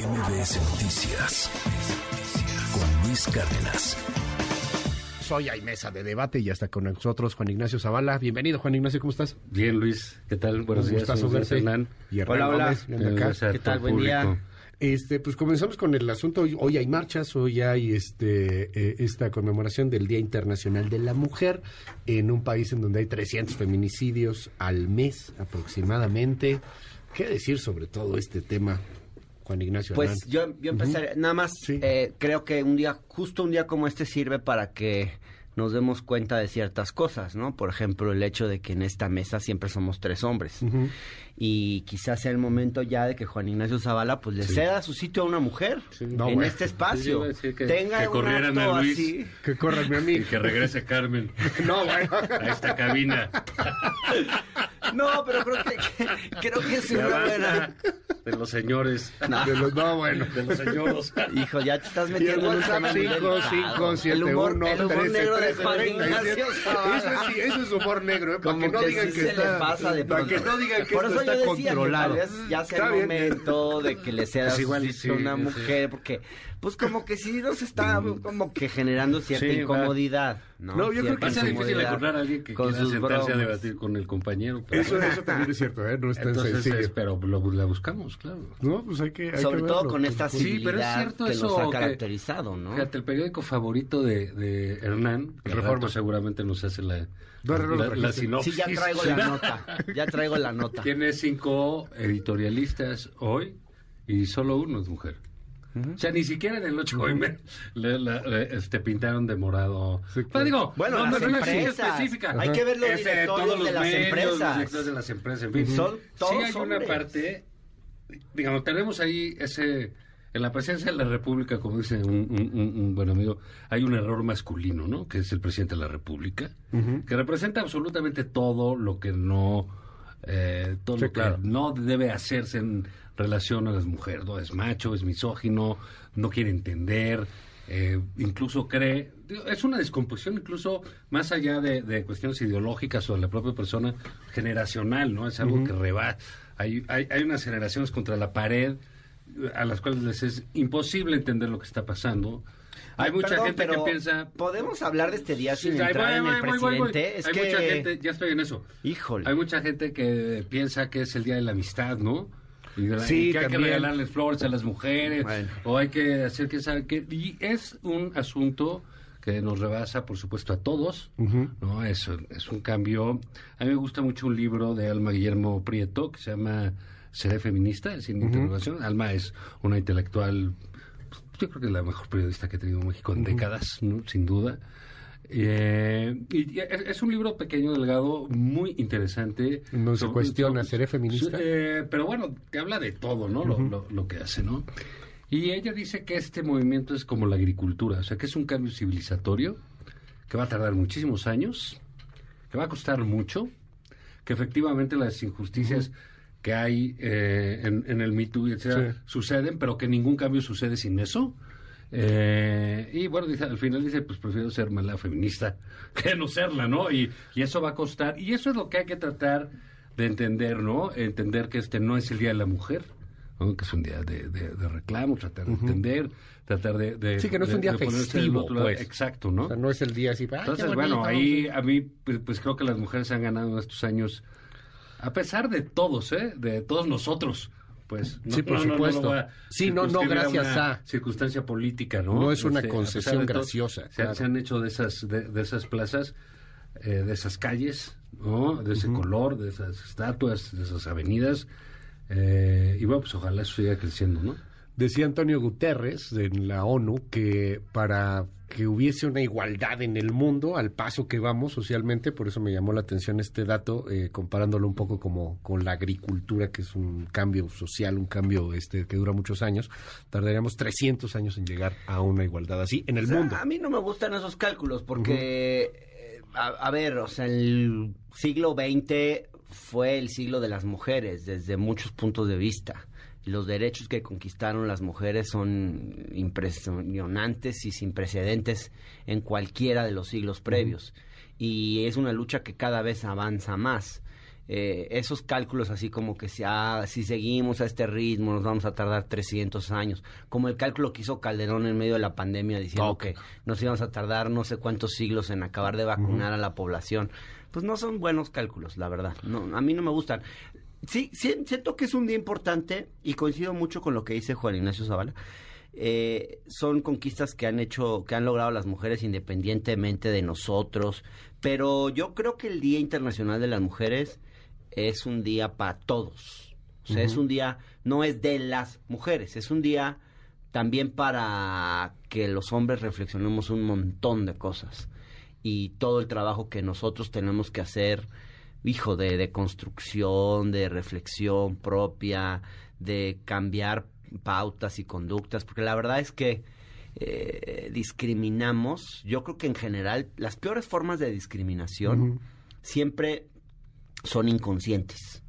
MBS Noticias con Luis Cárdenas. Hoy hay mesa de debate y ya está con nosotros Juan Ignacio Zavala. Bienvenido, Juan Ignacio, ¿cómo estás? Bien, Luis. ¿Qué tal? Buenos días. Gustazo. Hernán. Y Hernán Hola, hola. Gómez, ¿Qué tal? Buen día. Este, pues comenzamos con el asunto. Hoy, hoy hay marchas, hoy hay este, eh, esta conmemoración del Día Internacional de la Mujer en un país en donde hay 300 feminicidios al mes aproximadamente. ¿Qué decir sobre todo este tema, Juan Ignacio? Pues Hernán? yo, yo empezaré, nada más, Sí. eh, creo que un día, justo un día como este sirve para que nos demos cuenta de ciertas cosas, ¿no? Por ejemplo, el hecho de que en esta mesa siempre somos tres hombres. Y quizás sea el momento ya de que Juan Ignacio Zavala pues le ceda su sitio a una mujer No, en bueno. este espacio. que- Tenga que un corrieran acto a Luis. así. Que corran a mí. Y que regrese Carmen No, bueno. a esta cabina. No, pero creo que, creo que es una basta buena. de los señores. No. De los- no, bueno. De los señores. Hijo, ya te estás metiendo en un tema muy 5, delicado. 5, 7, el humor, 1, el humor 13, negro de 13, Juan 37. Ignacio Zavala. Eso, sí, eso es humor negro, ¿eh? Para que no digan sí que se está, le pasa de para que no digan que Por yo decía controlado. ya sea Está el momento de que le sea Pues igual y sí, a una sí. mujer, porque pues como que sí nos está como que generando cierta Sí, incomodidad, ¿no? No, yo creo que a ser difícil encontrar a alguien que con quiera sentarse a bromas. debatir con el compañero. pero- Eso, eso también es cierto, ¿eh? No es tan Entonces, sencillo. es- pero lo- la buscamos, claro. No, pues hay que. hay Sobre que todo verlo. con esta Sí, pero es cierto que eso nos ha que- caracterizado, ¿no? Fíjate, el periódico favorito de, de Hernán, que Reforma. rato seguramente nos hace la, No, no, no, la, la sinopsis. Sí, ya traigo la nota, ya traigo la nota. Tiene cinco editorialistas hoy y solo uno es mujer. O sea, ni siquiera en el 8M le, la- le- este, pintaron de morado. Sí, Pero digo, Bueno, no, las no, no es empresas. específica. Hay que ver los Es de directorios todos los de las medios, empresas. los directores de las empresas, en fin. Son todos sí hay una parte, digamos, tenemos ahí ese... En la presidencia de la República, como dice un, un- un- un buen amigo, hay un error masculino, ¿no? Que es el presidente de la República, que representa absolutamente todo lo que no... eh, todo Sí, lo que claro. no debe hacerse en relación a las mujeres, ¿no? Es macho, es misógino, no quiere entender, eh, incluso cree, es una descomposición incluso más allá de, de cuestiones ideológicas o de la propia persona generacional, ¿no? Es algo que reba, hay, hay, hay unas generaciones contra la pared a las cuales les es imposible entender lo que está pasando. Hay mucha Perdón, gente que piensa... ¿Podemos hablar de este día sin Sí, entrar voy, en el voy, voy, voy. presidente? Es Hay que... mucha gente, ya estoy en eso. Híjole. Hay mucha gente que piensa que es el día de la amistad, ¿no? Y, de la- Sí, que hay que regalarles flores a las mujeres, Bueno. o hay que hacer que sabe que y es un asunto que nos rebasa, por supuesto, a todos, ¿no? Es, es un cambio. A mí me gusta mucho un libro de Alma Guillermo Prieto que se llama Seré feminista, sin interrogación. Alma es una intelectual, pues, yo creo que es la mejor periodista que ha tenido México en décadas, ¿no? sin duda. Eh, y es, un libro pequeño, delgado, muy interesante. No se cuestiona, ¿seré feminista? eh, pero bueno, te habla de todo, ¿no? Lo, lo- lo que hace, ¿no? Y ella dice que este movimiento es como la agricultura, o sea, que es un cambio civilizatorio, que va a tardar muchísimos años, que va a costar mucho, que efectivamente las injusticias que hay eh, en, en el Me Too, etcétera, Sí. suceden, pero que ningún cambio sucede sin eso. Eh, y bueno, dice, al final dice, pues prefiero ser mala feminista que no serla, ¿no? Y, y eso va a costar. Y eso es lo que hay que tratar de entender, ¿no? Entender que este no es el Día de la Mujer, ¿no? que es un día de, de- de reclamo, tratar de entender, tratar de... de- Sí, que no es un día festivo, pues. Exacto, ¿no? O sea, no es el día así. "Ay, qué Entonces, bonito". bueno, ahí a mí, pues, pues, creo que las mujeres han ganado estos años, a pesar de todos, ¿eh? De todos nosotros. Pues, Sí, por supuesto. lo voy a Sí, no, no, gracias una a. Circunstancia política, ¿no? No es una Este, concesión todo, graciosa, Se, han hecho de esas, de, de esas plazas, eh, de esas calles, ¿no? De ese color, de esas estatuas, de esas avenidas. eh, y bueno, pues ojalá eso siga creciendo, ¿no? Decía Antonio Guterres en la ONU que para que hubiese una igualdad en el mundo al paso que vamos socialmente, por eso me llamó la atención este dato, eh, comparándolo un poco como con la agricultura, que es un cambio social, un cambio este que dura muchos años, tardaríamos 300 años en llegar a una igualdad así en el O sea, mundo. A mí no me gustan esos cálculos porque, eh, a, a ver, o sea, el siglo XX fue el siglo de las mujeres desde muchos puntos de vista. Los derechos que conquistaron las mujeres son impresionantes y sin precedentes en cualquiera de los siglos previos. Y es una lucha que cada vez avanza más. eh, esos cálculos así como que si, ah, si seguimos a este ritmo nos vamos a tardar 300 años, como el cálculo que hizo Calderón en medio de la pandemia diciendo que nos íbamos a tardar no sé cuántos siglos en acabar de vacunar a la población, pues no son buenos cálculos, la verdad, no, a mí no me gustan. Sí, siento que es un día importante y coincido mucho con lo que dice Juan Ignacio Zavala. Eh, son conquistas que han hecho, que han logrado las mujeres independientemente de nosotros, pero yo creo que el Día Internacional de las Mujeres es un día para todos. O sea, es un día, no es de las mujeres, es un día también para que los hombres reflexionemos un montón de cosas y todo el trabajo que nosotros tenemos que hacer, hijo, de, de construcción, de reflexión propia, de cambiar pautas y conductas, porque la verdad es que eh, discriminamos, yo creo que en general las peores formas de discriminación siempre son inconscientes.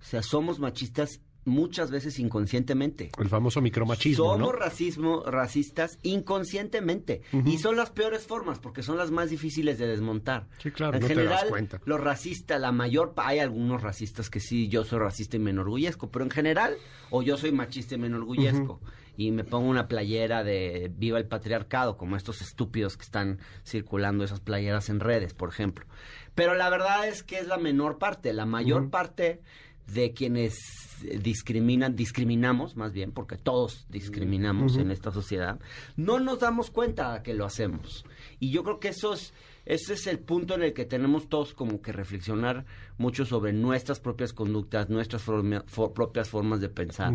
O sea, somos machistas muchas veces inconscientemente. El famoso micromachismo. Somos racismo, racistas inconscientemente. Y son las peores formas porque son las más difíciles de desmontar. Sí, claro, en no general, te das cuenta. Los racistas, la mayor, hay algunos racistas que sí, yo soy racista y me enorgullezco, pero en general, o yo soy machista y me enorgullezco. Y me pongo una playera de Viva el Patriarcado, como estos estúpidos que están circulando esas playeras en redes, por ejemplo. Pero la verdad es que es la menor parte. La mayor parte de quienes discriminan, discriminamos más bien, porque todos discriminamos en esta sociedad, no nos damos cuenta que lo hacemos. Y yo creo que eso es, ese es el punto en el que tenemos todos como que reflexionar mucho sobre nuestras propias conductas, nuestras propias formas de pensar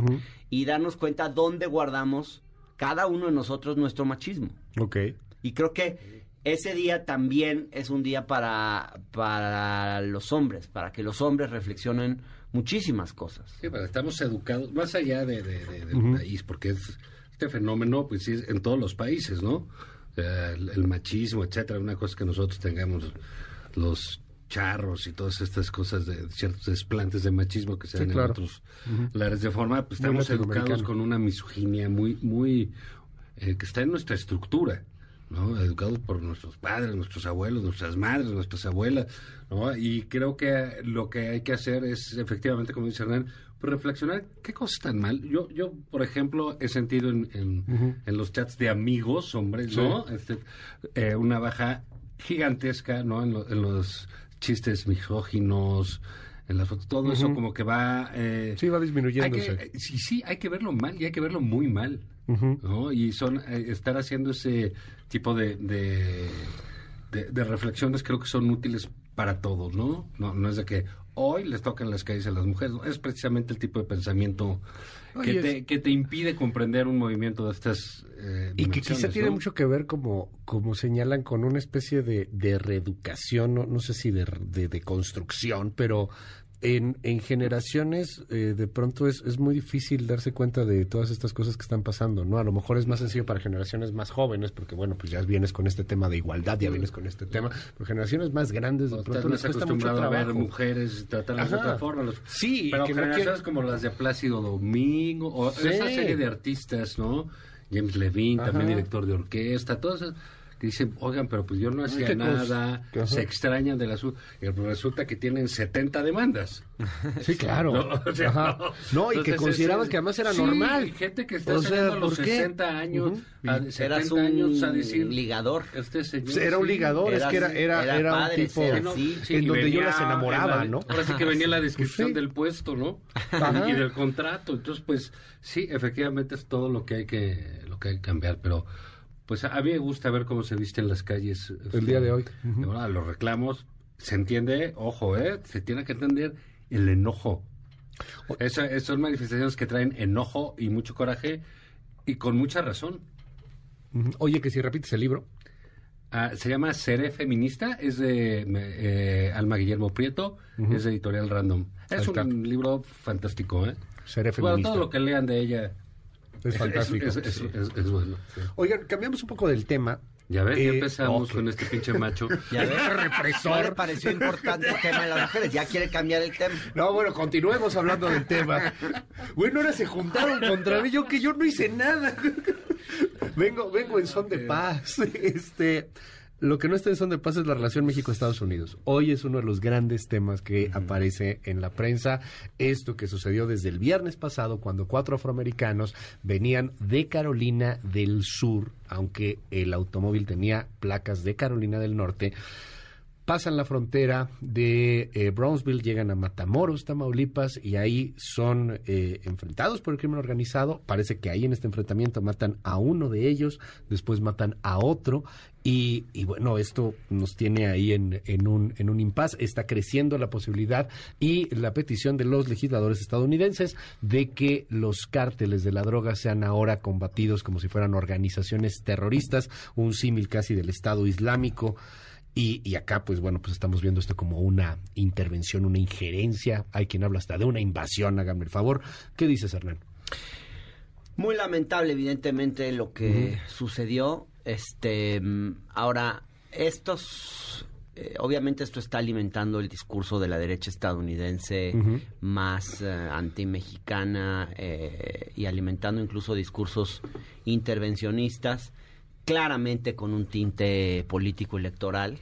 y darnos cuenta dónde guardamos cada uno de nosotros nuestro machismo. Ok. Y creo que ese día también es un día para, para los hombres, para que los hombres reflexionen muchísimas cosas. Sí, pero estamos educados, más allá de, del país, porque este fenómeno, pues sí, en todos los países, ¿no? el, machismo, etcétera, una cosa que nosotros tengamos los charros y todas estas cosas de ciertos desplantes de machismo que se dan en otros lares de forma, pues estamos educados con una misoginia muy, muy, eh, que está en nuestra estructura. ¿No? Educados por nuestros padres, nuestros abuelos, nuestras madres, nuestras abuelas, ¿no? Y creo que lo que hay que hacer es, efectivamente, como dice Hernán, pues reflexionar qué cosas están mal. Yo, yo por ejemplo, he sentido en, en, los chats de amigos, hombres, ¿no? Este, eh, una baja gigantesca, ¿no? En, en los chistes misóginos, en las fotos, todo eso como que va... Eh, sí, va disminuyéndose. Eh, sí, sí, hay que verlo mal y hay que verlo muy mal, ¿no? Y son, eh, estar haciendo ese tipo de, de, reflexiones creo que son útiles para todos, ¿no? ¿no? No es de que hoy les tocan las calles a las mujeres, es precisamente el tipo de pensamiento que, te, que te impide comprender un movimiento de estas eh, Y que quizá tiene mucho que ver, como, como señalan, con una especie de, de reeducación, no, no sé si de, de construcción, pero en, en generaciones eh, de pronto es, es muy difícil darse cuenta de todas estas cosas que están pasando, ¿no? A lo mejor es más sencillo para generaciones más jóvenes, porque bueno, pues ya vienes con este tema de igualdad, ya vienes con este tema, pero generaciones más grandes de pronto les cuesta mucho trabajo. a ver mujeres tratarlas de otra forma. sí, pero generaciones como las de Plácido Domingo, o esa serie de artistas, ¿no? James Levine, también director de orquesta, todas esas que dicen, oigan, pero pues yo no hacía nada, se extrañan del asunto, y resulta que tienen 70 demandas. Sí, claro. No, y que consideraban que además era normal. gente que está saliendo a los 60 años, a 70 un años a decir... ligador. Este señor, era un ligador, es que era, era, era, un tipo en donde yo las enamoraba, ¿no? Ahora sí que venía la descripción del puesto, ¿no? Y del contrato. Entonces, pues, sí, efectivamente es todo lo que hay que, lo que, hay que cambiar, pero pues a mí me gusta ver cómo se visten las calles. El día de hoy. Los reclamos, se entiende, ojo, ¿eh? Se tiene que entender el enojo. Esas son manifestaciones que traen enojo y mucho coraje y con mucha razón. Oye, que si repites el libro. Ah, se llama Seré Feminista, es de eh, Alma Guillermo Prieto, es de Editorial Random. Es un libro fantástico, ¿eh? Seré Feminista. todo lo que lean de ella es fantástico. Es, bueno. Oigan, cambiamos un poco del tema. Ya ves, ya eh, empezamos con este pinche macho. Ya ves, represor. le pareció importante el tema de las mujeres, ya quiere cambiar el tema. No, bueno, continuemos hablando del tema. Bueno, ahora se juntaron contra mí, yo que yo no hice nada. vengo, vengo en son de paz. Este, Lo que no está en son de paz es la relación México-Estados Unidos. Hoy es uno de los grandes temas que aparece en la prensa. Esto que sucedió desde el viernes pasado cuando cuatro afroamericanos venían de Carolina del Sur, aunque el automóvil tenía placas de Carolina del Norte pasan la frontera de eh, Brownsville, llegan a Matamoros, Tamaulipas, y ahí son eh, enfrentados por el crimen organizado. Parece que ahí en este enfrentamiento matan a uno de ellos, después matan a otro, y, bueno, esto nos tiene ahí en, en un, en un impasse. Está creciendo la posibilidad y la petición de los legisladores estadounidenses de que los cárteles de la droga sean ahora combatidos como si fueran organizaciones terroristas, un símil casi del Estado Islámico. Y, acá, pues bueno, pues estamos viendo esto como una intervención, una injerencia. Hay quien habla hasta de una invasión, háganme el favor. ¿Qué dices, Hernán? Muy lamentable, evidentemente, lo que sucedió. Este, ahora, estos, eh, obviamente esto está alimentando el discurso de la derecha estadounidense más eh, anti-mexicana eh, y alimentando incluso discursos intervencionistas, claramente con un tinte político electoral.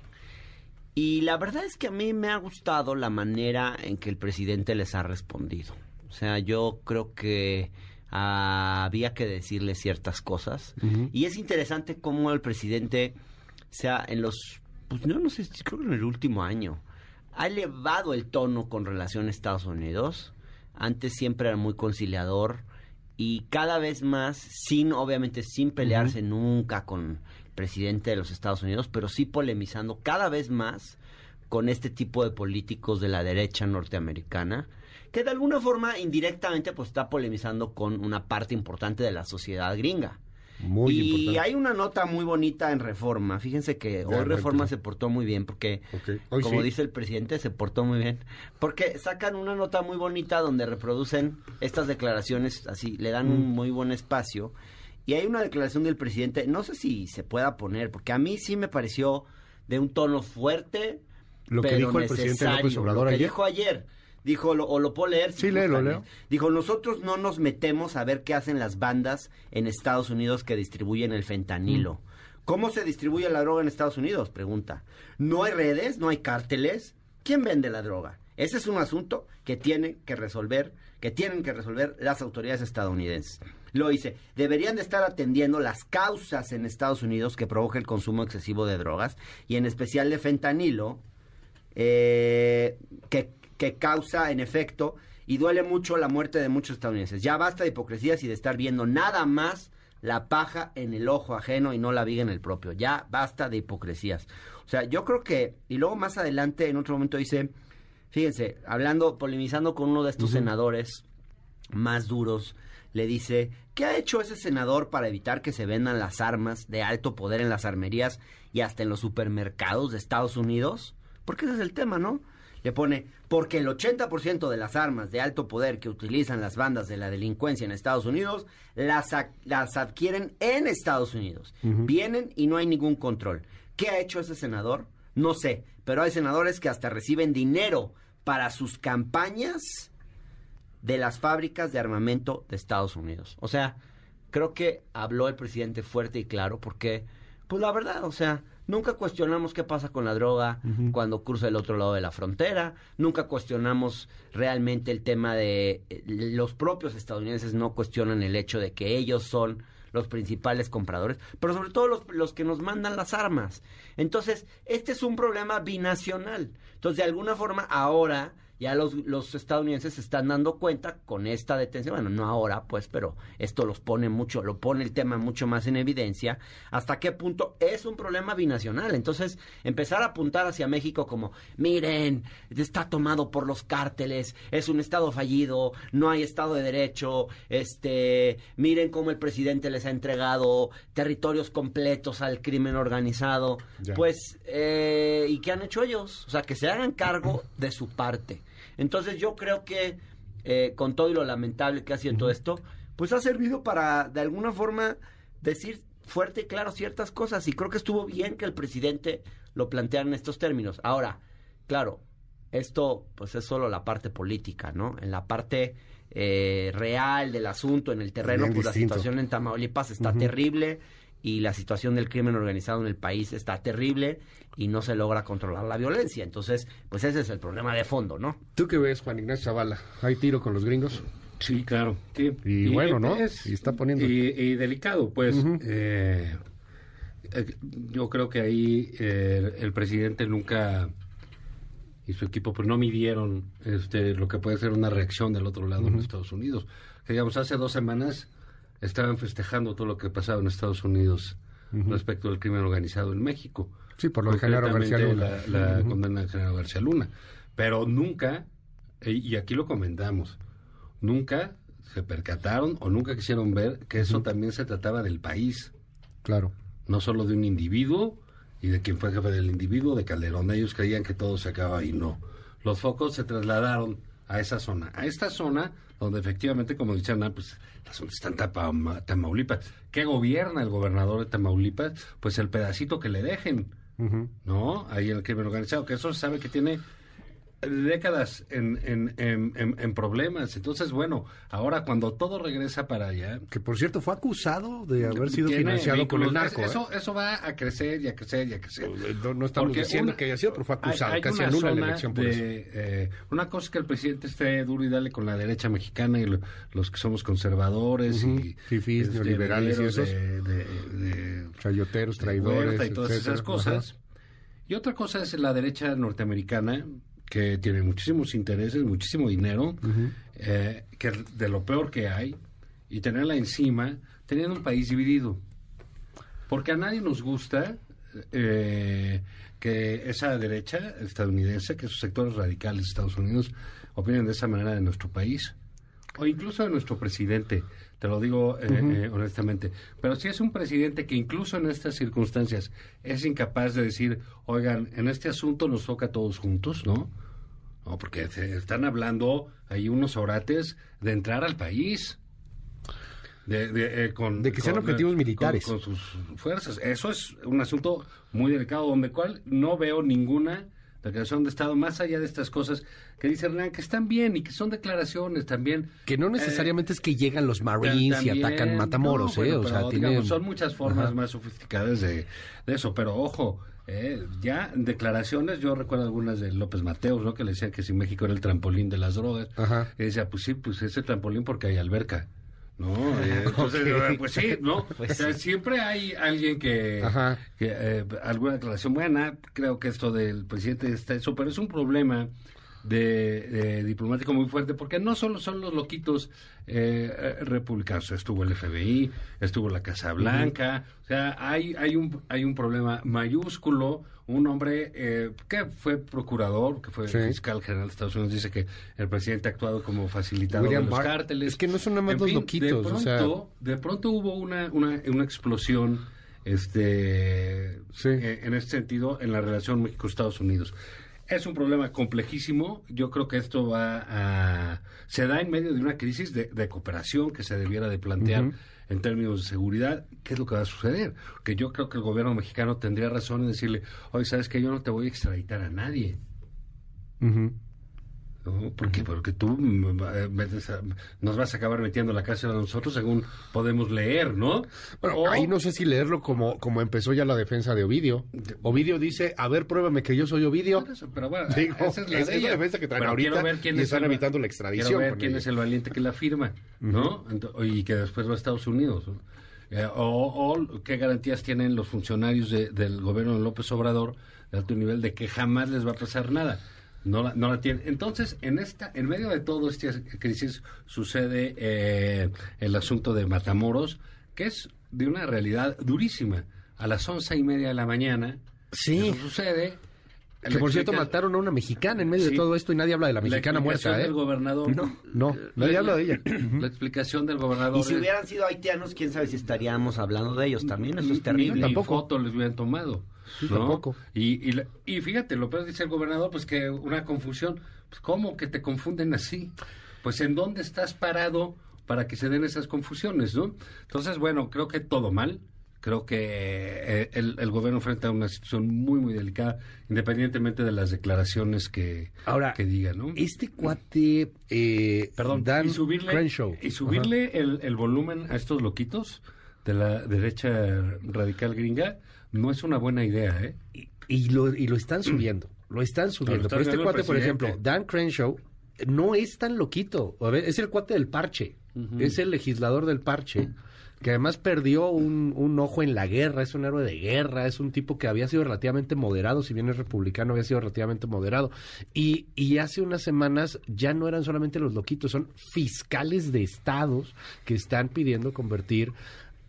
Y la verdad es que a mí me ha gustado la manera en que el presidente les ha respondido. O sea, yo creo que había que decirle ciertas cosas. Y es interesante cómo el presidente, sea, en los, pues no, no sé, creo que en el último año, ha elevado el tono con relación a Estados Unidos. Antes siempre era muy conciliador y cada vez más, sin, obviamente, sin pelearse nunca con presidente de los Estados Unidos, pero sí polemizando cada vez más con este tipo de políticos de la derecha norteamericana, que de alguna forma indirectamente pues está polemizando con una parte importante de la sociedad gringa. Muy y hay una nota muy bonita en Reforma. Fíjense que hoy Reforma se portó muy bien porque, como dice el presidente, se portó muy bien. Porque sacan una nota muy bonita donde reproducen estas declaraciones, así, le dan un mm. muy buen espacio. Y hay una declaración del presidente, no sé si se pueda poner, porque a mí sí me pareció de un tono fuerte. Lo que dijo el presidente López Obrador lo que dijo ayer. Dijo, o lo puedo leer. sí, léelo, leo. Dijo, nosotros no nos metemos a ver qué hacen las bandas en Estados Unidos que distribuyen el fentanilo. Mm. ¿Cómo se distribuye la droga en Estados Unidos? Pregunta. ¿No hay redes? ¿No hay cárteles? ¿Quién vende la droga? Ese es un asunto que tiene que resolver, que tienen que resolver las autoridades estadounidenses. Lo dice, deberían de estar atendiendo las causas en Estados Unidos que provoca el consumo excesivo de drogas y en especial de fentanilo, eh, que, que causa en efecto y duele mucho la muerte de muchos estadounidenses. Ya basta de hipocresías y de estar viendo nada más la paja en el ojo ajeno y no la viga en el propio. Ya basta de hipocresías. O sea, yo creo que, y luego más adelante en otro momento dice, fíjense, hablando, polemizando con uno de estos senadores más duros, le dice, ¿qué ha hecho ese senador para evitar que se vendan las armas de alto poder en las armerías y hasta en los supermercados de Estados Unidos? Porque ese es el tema, ¿no? Le pone, porque el 80% de las armas de alto poder que utilizan las bandas de la delincuencia en Estados Unidos las, las adquieren en Estados Unidos. Vienen y no hay ningún control. ¿Qué ha hecho ese senador? No sé, pero hay senadores que hasta reciben dinero para sus campañas de las fábricas de armamento de Estados Unidos. O sea, creo que habló el presidente fuerte y claro porque, pues la verdad, o sea, nunca cuestionamos qué pasa con la droga cuando cruza el otro lado de la frontera, nunca cuestionamos realmente el tema de eh, los propios estadounidenses no cuestionan el hecho de que ellos son los principales compradores, pero sobre todo los, los, que nos mandan las armas. Entonces, este es un problema binacional. Entonces, de alguna forma, ahora ya los, los estadounidenses se están dando cuenta con esta detención, bueno, no ahora, pues, pero esto los pone mucho, lo pone el tema mucho más en evidencia, hasta qué punto es un problema binacional. Entonces, empezar a apuntar hacia México como, miren, está tomado por los cárteles, es un estado fallido, no hay estado de derecho, este, miren cómo el presidente les ha entregado territorios completos al crimen organizado, pues, eh, ¿y qué han hecho ellos? O sea, que se hagan cargo de su parte. Entonces yo creo que eh, con todo y lo lamentable que ha sido todo esto, pues ha servido para de alguna forma decir fuerte y claro ciertas cosas. Y creo que estuvo bien que el presidente lo planteara en estos términos. Ahora, claro, esto pues es solo la parte política, ¿no? En la parte eh, real del asunto, en el terreno, pues la situación en Tamaulipas está terrible y la situación del crimen organizado en el país está terrible y no se logra controlar la violencia. Entonces, pues ese es el problema de fondo, ¿no? ¿Tú qué ves, Juan Ignacio Zavala? ¿Hay tiro con los gringos? Sí, claro. Y, bueno, ¿no? y está poniendo... Y, delicado, pues. Eh, eh, yo creo que ahí eh, el presidente nunca y su equipo pues no midieron este lo que puede ser una reacción del otro lado en Estados Unidos. Que, digamos, hace dos semanas estaban festejando todo lo que pasaba en Estados Unidos respecto al crimen organizado en México. Sí, por lo de Genaro García Luna. La, condena de Genaro García Luna. Pero nunca, y aquí lo comentamos, nunca se percataron o nunca quisieron ver que eso también se trataba del país. Claro. No solo de un individuo y de quien fue jefe del individuo, de Calderón. Ellos creían que todo se acababa y no. Los focos se trasladaron a esa zona. A esta zona donde efectivamente, como decían, ah, pues la zona está en Tamaulipas. ¿Qué gobierna el gobernador de Tamaulipas? Pues el pedacito que le dejen. ¿No? Ahí el crimen organizado, que eso se sabe que tiene décadas en, en, en, en, problemas. Entonces, bueno, ahora cuando todo regresa para allá... Que por cierto fue acusado de haber sido financiado con el narco. Eso, ¿eh? eso va a crecer y a crecer y a crecer. No, estamos diciendo que haya sido, pero fue acusado, casi anula la elección por eso. Eh, una cosa es que el presidente esté duro y dale con la derecha mexicana y los que somos conservadores y... Fifís, este, neoliberales y esos. De, Chayoteros, traidores, y todas esas cosas. Y otra cosa es la derecha norteamericana, que tiene muchísimos intereses, muchísimo dinero, eh, que de lo peor que hay, y tenerla encima, teniendo un país dividido. Porque a nadie nos gusta eh, que esa derecha estadounidense, que esos sectores radicales de Estados Unidos, opinen de esa manera de nuestro país, o incluso de nuestro presidente te lo digo eh, eh, honestamente. Pero si es un presidente que incluso en estas circunstancias es incapaz de decir, oigan, en este asunto nos toca a todos juntos, ¿no? No, porque se están hablando ahí unos orates de entrar al país. De, de, eh, con, de que sean objetivos militares. Con, sus fuerzas. Eso es un asunto muy delicado, donde cual no veo ninguna declaración de Estado, más allá de estas cosas que dice Hernán, que están bien y que son declaraciones también. Que no necesariamente es que llegan los Marines y atacan Matamoros, ¿eh? O sea, son muchas formas más sofisticadas de, eso, pero ojo, eh, ya declaraciones, yo recuerdo algunas de López Mateos, ¿no? Que le decían que si México era el trampolín de las drogas. Y decía, pues sí, pues ese trampolín porque hay alberca. No, eh, entonces, eh, pues sí, ¿no? Pues siempre hay alguien que, que eh, alguna declaración buena, creo que esto del presidente está eso, pero es un problema de, diplomático muy fuerte, porque no solo son los loquitos republicanos, estuvo el FBI, estuvo la Casa Blanca, o sea, hay, hay, un, hay un problema mayúsculo un hombre eh, que fue procurador, que fue fiscal general de Estados Unidos, dice que el presidente ha actuado como facilitador de los cárteles. Es que no son nada más los loquitos. De pronto, de pronto hubo una, una, una explosión este eh, en este sentido en la relación México-Estados Unidos. Es un problema complejísimo. Yo creo que esto va a... Se da en medio de una crisis de, cooperación que se debiera de plantear en términos de seguridad, ¿qué es lo que va a suceder? Porque yo creo que el gobierno mexicano tendría razón en decirle, oye, ¿sabes que Yo no te voy a extraditar a nadie. Porque, porque tú nos vas a acabar metiendo la cárcel a nosotros según podemos leer, ¿no? Bueno, ahí no sé si leerlo como, como empezó ya la defensa de Ovidio. Ovidio dice, a ver, pruébame que yo soy Ovidio. pero bueno, esa es la, defensa que traen ahorita ver quién y están evitando la extradición. Quiero ver quién es el valiente que la firma, ¿no? y que después va a Estados Unidos, eh, o, o, qué garantías tienen los funcionarios del gobierno de López Obrador de alto nivel de que jamás les va a pasar nada no la, no la tiene. Entonces, en esta, en medio de todo esta crisis sucede eh, el asunto de Matamoros, que es de una realidad durísima. A las once y media de la mañana, sí. eso sucede. Que por cierto mataron a una mexicana en medio de todo esto y nadie habla de la mexicana muerta. ¿eh? del gobernador. No, no, nadie habla de ella. La explicación del gobernador. Y si hubieran sido haitianos, quién sabe si estaríamos hablando de ellos también. Eso es terrible. tampoco. foto les hubieran tomado. Tampoco. Y, y, y, fíjate, lo peor dice el gobernador, pues que una confusión. Pues, ¿Cómo que te confunden así? Pues en dónde estás parado para que se den esas confusiones, ¿no? Entonces, bueno, creo que todo mal. Creo que eh, el, gobierno enfrenta una situación muy, muy delicada, independientemente de las declaraciones que, Ahora, que diga, ¿no? Este cuate, eh, Perdón, Dan y subirle, Y subirle el, el volumen a estos loquitos de la derecha radical gringa, no es una buena idea, ¿eh? Y, lo, y lo están subiendo, lo están subiendo. Pero este cuate, por ejemplo, Dan Crenshaw, no es tan loquito. A ver, es el cuate del parche, es el legislador del parche que además perdió un, un, ojo en la guerra, es un héroe de guerra, es un tipo que había sido relativamente moderado, si bien es republicano, había sido relativamente moderado. Y, y hace unas semanas ya no eran solamente los loquitos, son fiscales de estados que están pidiendo convertir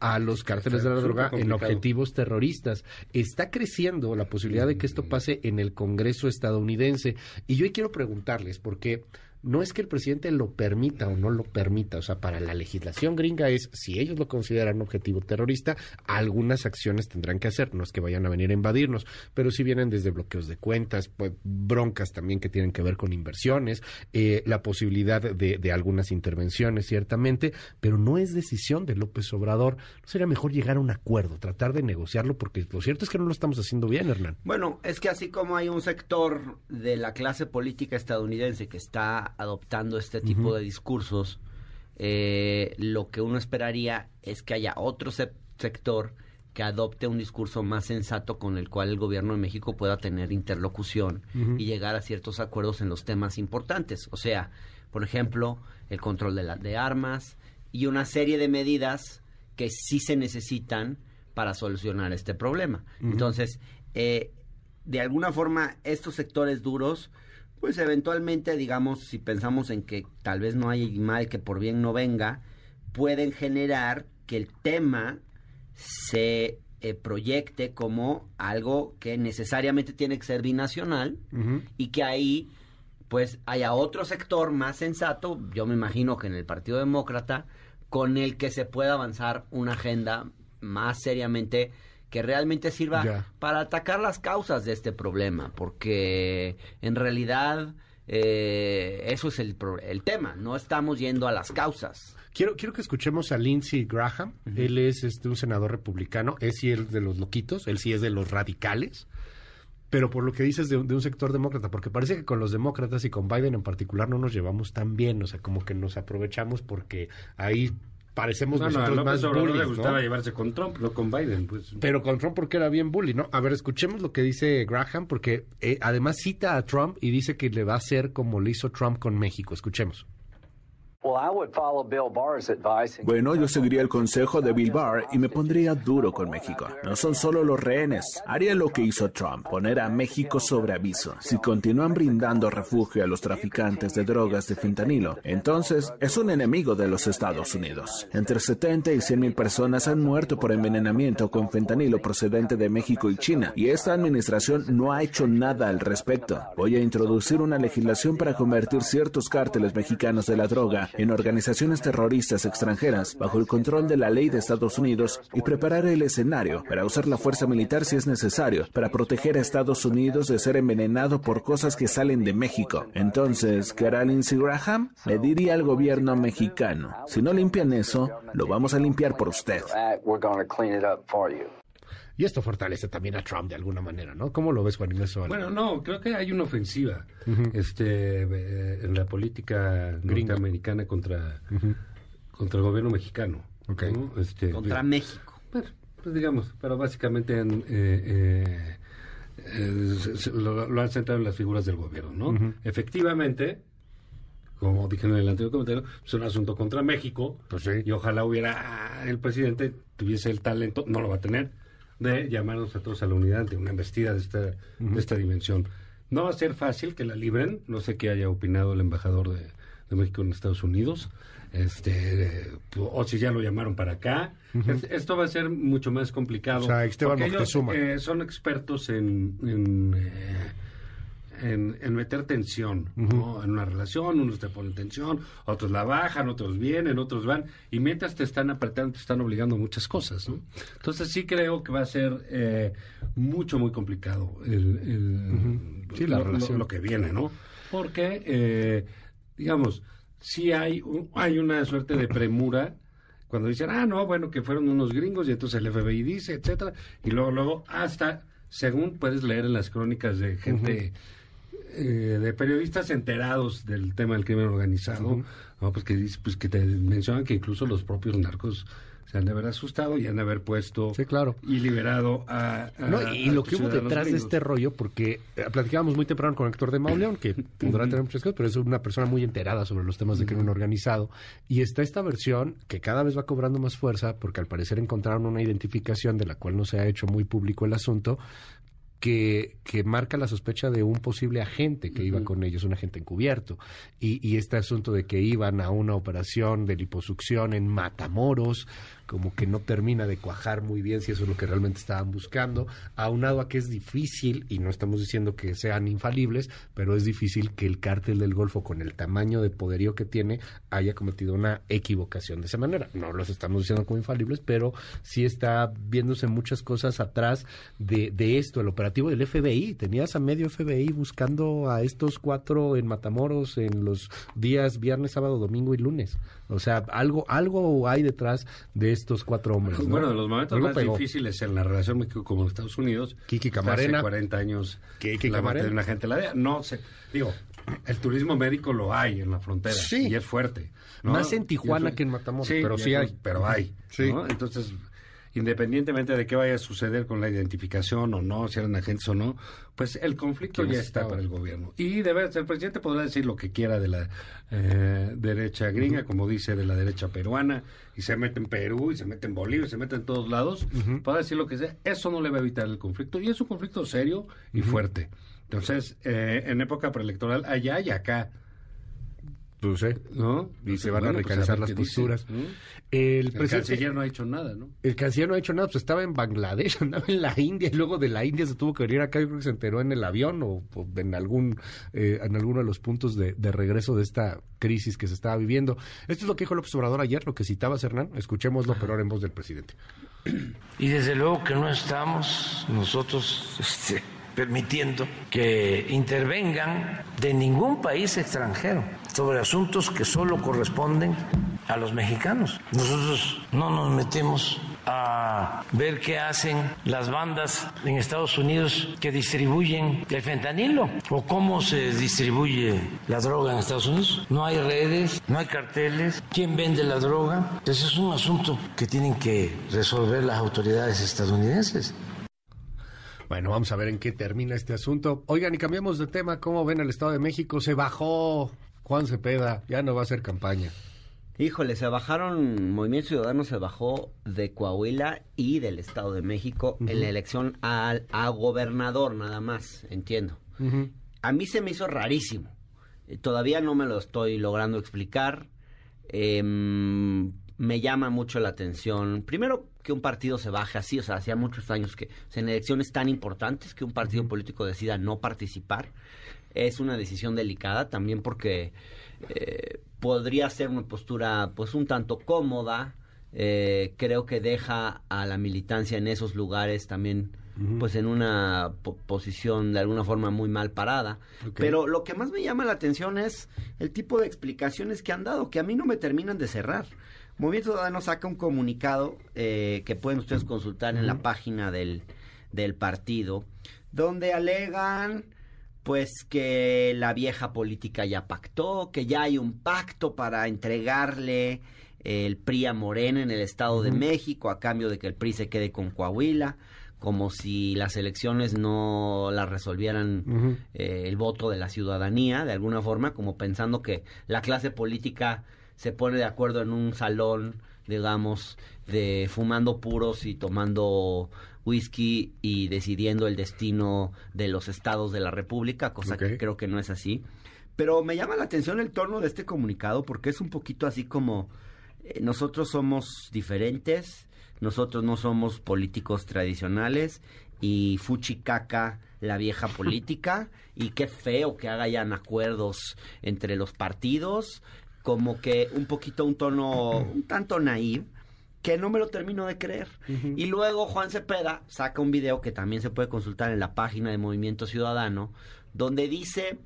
a los cárteles de la droga en objetivos terroristas. Está creciendo la posibilidad de que esto pase en el Congreso estadounidense. Y yo quiero preguntarles, porque no es que el presidente lo permita o no lo permita, o sea, para la legislación gringa es, si ellos lo consideran objetivo terrorista, algunas acciones tendrán que hacer, no es que vayan a venir a invadirnos, pero si vienen desde bloqueos de cuentas, pues, broncas también que tienen que ver con inversiones, eh, la posibilidad de, algunas intervenciones, ciertamente, pero no es decisión de López Obrador. ¿No sería mejor llegar a un acuerdo, tratar de negociarlo? Porque lo cierto es que no lo estamos haciendo bien, Hernán. Bueno, es que así como hay un sector de la clase política estadounidense que está adoptando este tipo de discursos, eh, lo que uno esperaría es que haya otro sector que adopte un discurso más sensato con el cual el gobierno de México pueda tener interlocución y llegar a ciertos acuerdos en los temas importantes. O sea, por ejemplo, el control de, la, de armas y una serie de medidas que sí se necesitan para solucionar este problema. Entonces, eh, de alguna forma, estos sectores duros pues eventualmente, digamos, si pensamos en que tal vez no hay mal que por bien no venga, pueden generar que el tema se eh, proyecte como algo que necesariamente tiene que ser binacional y que ahí pues haya otro sector más sensato, yo me imagino que en el Partido Demócrata, con el que se pueda avanzar una agenda más seriamente que realmente sirva para atacar las causas de este problema, porque en realidad eh, eso es el, el tema, no estamos yendo a las causas. Quiero, quiero que escuchemos a Lindsey Graham. Él es este, un senador republicano. Es sí es de los loquitos, él sí es de los radicales. Pero por lo que dices de, de, un sector demócrata, porque parece que con los demócratas y con Biden en particular no nos llevamos tan bien. O sea, como que nos aprovechamos porque ahí parecemos nosotros más bullies, le gustaba llevarse con Trump, no con Biden. Pues. Pero con Trump porque era bien bully, ¿no? A ver, escuchemos lo que dice Graham, porque eh, además cita a Trump y dice que le va a hacer como le hizo Trump con México. Escuchemos. Bueno, yo seguiría el consejo de Bill Barr y me pondría duro con México. No son solo los rehenes. Haría lo que hizo Trump, poner a México sobre aviso. Si continúan brindando refugio a los traficantes de drogas de fentanilo, entonces es un enemigo de los Estados Unidos. Entre 70 y 100 mil personas han muerto por envenenamiento con fentanilo procedente de México y China, y esta administración no ha hecho nada al respecto. Voy a introducir una legislación para convertir ciertos cárteles mexicanos de la droga en organizaciones terroristas extranjeras bajo el control de la ley de Estados Unidos y preparar el escenario para usar la fuerza militar si es necesario para proteger a Estados Unidos de ser envenenado por cosas que salen de México. Entonces, ¿qué hará Lindsey Graham? Le diría al gobierno mexicano, si no limpian eso, lo vamos a limpiar por usted. Y esto fortalece también a Trump de alguna manera, ¿no? ¿Cómo lo ves, Juan Inés Bueno, no, creo que hay una ofensiva este, eh, en la política norteamericana contra, contra el gobierno mexicano. Este, contra México. Bueno, pues digamos, pero básicamente en, eh, eh, lo, han centrado en las figuras del gobierno, ¿no? Efectivamente, como dije en el anterior comentario, es un asunto contra México. Pues sí. Y ojalá hubiera el presidente tuviese el talento, no lo va a tener, de llamarnos a todos a la unidad de una embestida de esta, de esta dimensión. No va a ser fácil que la libren, no sé qué haya opinado el embajador de, México en Estados Unidos, este, o si ya lo llamaron para acá. esto va a ser mucho más complicado. O sea, Esteban ellos, eh, son expertos en, en eh, en, meter tensión en una relación, unos te ponen tensión, otros la bajan, otros vienen, otros van, y mientras te están apretando, te están obligando a muchas cosas. ¿no? Entonces sí creo que va a ser eh, mucho, muy complicado el, la relación. Lo, que viene, ¿no? Porque, eh, digamos, sí hay, hay una suerte de premura cuando dicen, ah, no, bueno, que fueron unos gringos y entonces el FBI dice, etcétera, y luego, luego, hasta, según puedes leer en las crónicas de gente eh, de periodistas enterados del tema del crimen organizado, pues que, pues que te mencionan que incluso los propios narcos se han de haber asustado y han de haber puesto Sí, claro. y liberado a, a- No, y a lo que hubo detrás de este rollo, porque eh, platicábamos muy temprano con Héctor de Mauleón, que podrá tener muchas cosas, pero es una persona muy enterada sobre los temas de crimen organizado. Y está esta versión que cada vez va cobrando más fuerza, porque al parecer encontraron una identificación de la cual no se ha hecho muy público el asunto, que, que marca la sospecha de un posible agente que iba con ellos, un agente encubierto. Y, y este asunto de que iban a una operación de liposucción en Matamoros, como que no termina de cuajar muy bien si eso es lo que realmente estaban buscando, aunado a que es difícil, y no estamos diciendo que sean infalibles, pero es difícil que el cártel del Golfo, con el tamaño de poderío que tiene, haya cometido una equivocación de esa manera. No los estamos diciendo como infalibles, pero sí está viéndose muchas cosas atrás de, de esto, el operativo del FBI. Tenías a medio FBI buscando a estos cuatro en Matamoros en los días viernes, sábado, domingo y lunes. O sea, algo, algo hay detrás de estos cuatro hombres. ¿no? Bueno, de los momentos más pegó. difíciles en la relación México con los Estados Unidos. Kiki Camarena. Hace 40 años. Kiki la Camarena. de una gente la DEA. No sé. Digo, el turismo médico lo hay en la frontera. Sí. Y es fuerte. ¿no? Más en Tijuana que en Matamoros, pero y sí hay. Pero hay. Sí. ¿no? Entonces, independientemente de qué vaya a suceder con la identificación o no, si eran agentes o no, pues el conflicto ¿Quiénes ya está para el gobierno. Y de veras, el presidente podrá decir lo que quiera de la eh, derecha gringa, como dice de la derecha peruana, y se mete en Perú, y se mete en Bolivia, y se mete en todos lados, podrá decir lo que sea. Eso no le va a evitar el conflicto, y es un conflicto serio y fuerte. Entonces, eh, en época preelectoral, allá y acá, Pues, eh, ¿no? Y se van a Bueno, pues, recalentar ver las posturas. ¿no? El, El presidente- canciller no ha hecho nada, ¿no? El canciller no ha hecho nada, pues estaba en Bangladesh, andaba en la India y luego de la India se tuvo que venir acá, yo creo que se enteró en el avión o, o en algún eh, en alguno de los puntos de, de regreso de esta crisis que se estaba viviendo. Esto es lo que dijo López Obrador ayer, lo que citabas Hernán, escuchémoslo pero ahora en voz del presidente. Y desde luego que no estamos nosotros este, permitiendo que intervengan de ningún país extranjero sobre asuntos que solo corresponden a los mexicanos. Nosotros no nos metemos a ver qué hacen las bandas en Estados Unidos que distribuyen el fentanilo o cómo se distribuye la droga en Estados Unidos. No hay redes, no hay carteles. ¿Quién vende la droga? Entonces es un asunto que tienen que resolver las autoridades estadounidenses. Bueno, vamos a ver en qué termina este asunto. Oigan, y cambiamos de tema, ¿cómo ven el Estado de México? Se bajó Juan Cepeda, ya no va a hacer campaña. Híjole, se bajaron, Movimiento Ciudadano se bajó de Coahuila y del Estado de México en la elección al, a gobernador nada más, entiendo. A mí se me hizo rarísimo. Eh, Todavía no me lo estoy logrando explicar. Em, me llama mucho la atención. Primero, que un partido se baje así. O sea, hacía muchos años que o sea, en elecciones tan importantes que un partido político decida no participar. Es una decisión delicada también porque eh, podría ser una postura pues un tanto cómoda. Eh, creo que deja a la militancia en esos lugares también pues en una po- posición de alguna forma muy mal parada. Pero lo que más me llama la atención es el tipo de explicaciones que han dado, que a mí no me terminan de cerrar. Movimiento Ciudadano saca un comunicado eh, que pueden ustedes consultar en la página del, del partido, donde alegan pues que la vieja política ya pactó, que ya hay un pacto para entregarle el PRI a Morena en el Estado de México a cambio de que el PRI se quede con Coahuila, como si las elecciones no las resolvieran eh, el voto de la ciudadanía, de alguna forma, como pensando que la clase política se pone de acuerdo en un salón, digamos, de fumando puros y tomando whisky y decidiendo el destino de los estados de la República, cosa que creo que no es así. Pero me llama la atención el tono de este comunicado porque es un poquito así como eh, nosotros somos diferentes, nosotros no somos políticos tradicionales y fuchicaca la vieja política y qué feo que hagan acuerdos entre los partidos, como que un poquito un tono un tanto naive que no me lo termino de creer. Y luego Juan Cepeda saca un video que también se puede consultar en la página de Movimiento Ciudadano, donde dice,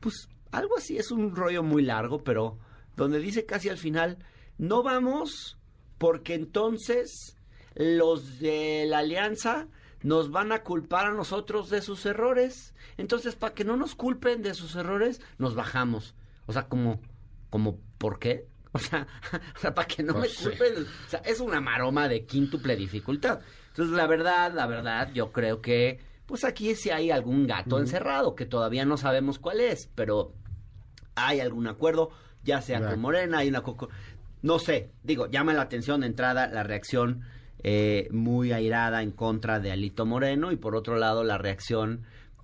pues algo así, es un rollo muy largo, pero donde dice casi al final, no vamos porque entonces los de la alianza nos van a culpar a nosotros de sus errores. Entonces, para que no nos culpen de sus errores, nos bajamos. O sea, como, como, ¿por qué? O sea, o sea para que no Pues me culpen. O sea, es una maroma de quíntuple dificultad. Entonces, la verdad, la verdad, yo creo que, pues aquí sí hay algún gato encerrado, que todavía no sabemos cuál es, pero hay algún acuerdo, ya sea con Morena, hay una... co- No sé, digo, llama la atención de entrada la reacción eh, muy airada en contra de Alito Moreno y por otro lado la reacción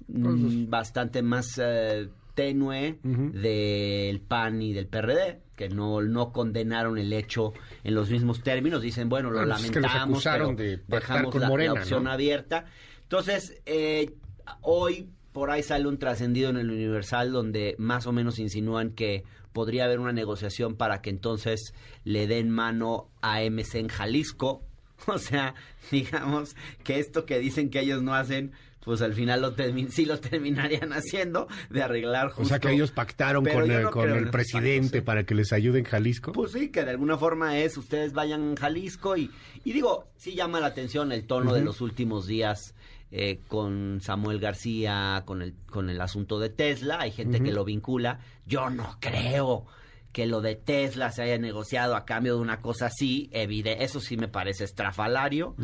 mm, bastante más eh, tenue del PAN y del PRD, que no, no condenaron el hecho en los mismos términos, dicen, bueno, lo Ah, pues es que lamentamos, acusaron pero de pactar dejamos la, opción ¿no? abierta. Entonces, eh, hoy por ahí sale un trascendido en el Universal donde más o menos insinúan que podría haber una negociación para que entonces le den mano a MC en Jalisco. O sea, digamos que esto que dicen que ellos no hacen, pues al final lo sí lo terminarían haciendo de arreglar justo. O sea que ellos pactaron Pero con el, no con el presidente pactos, ¿eh? para que les ayude en Jalisco. Pues sí, que de alguna forma es, ustedes vayan a Jalisco y, y digo, sí llama la atención el tono de los últimos días eh, con Samuel García, con el, con el asunto de Tesla, hay gente que lo vincula, yo no creo que lo de Tesla se haya negociado a cambio de una cosa así, evide- eso sí me parece estrafalario,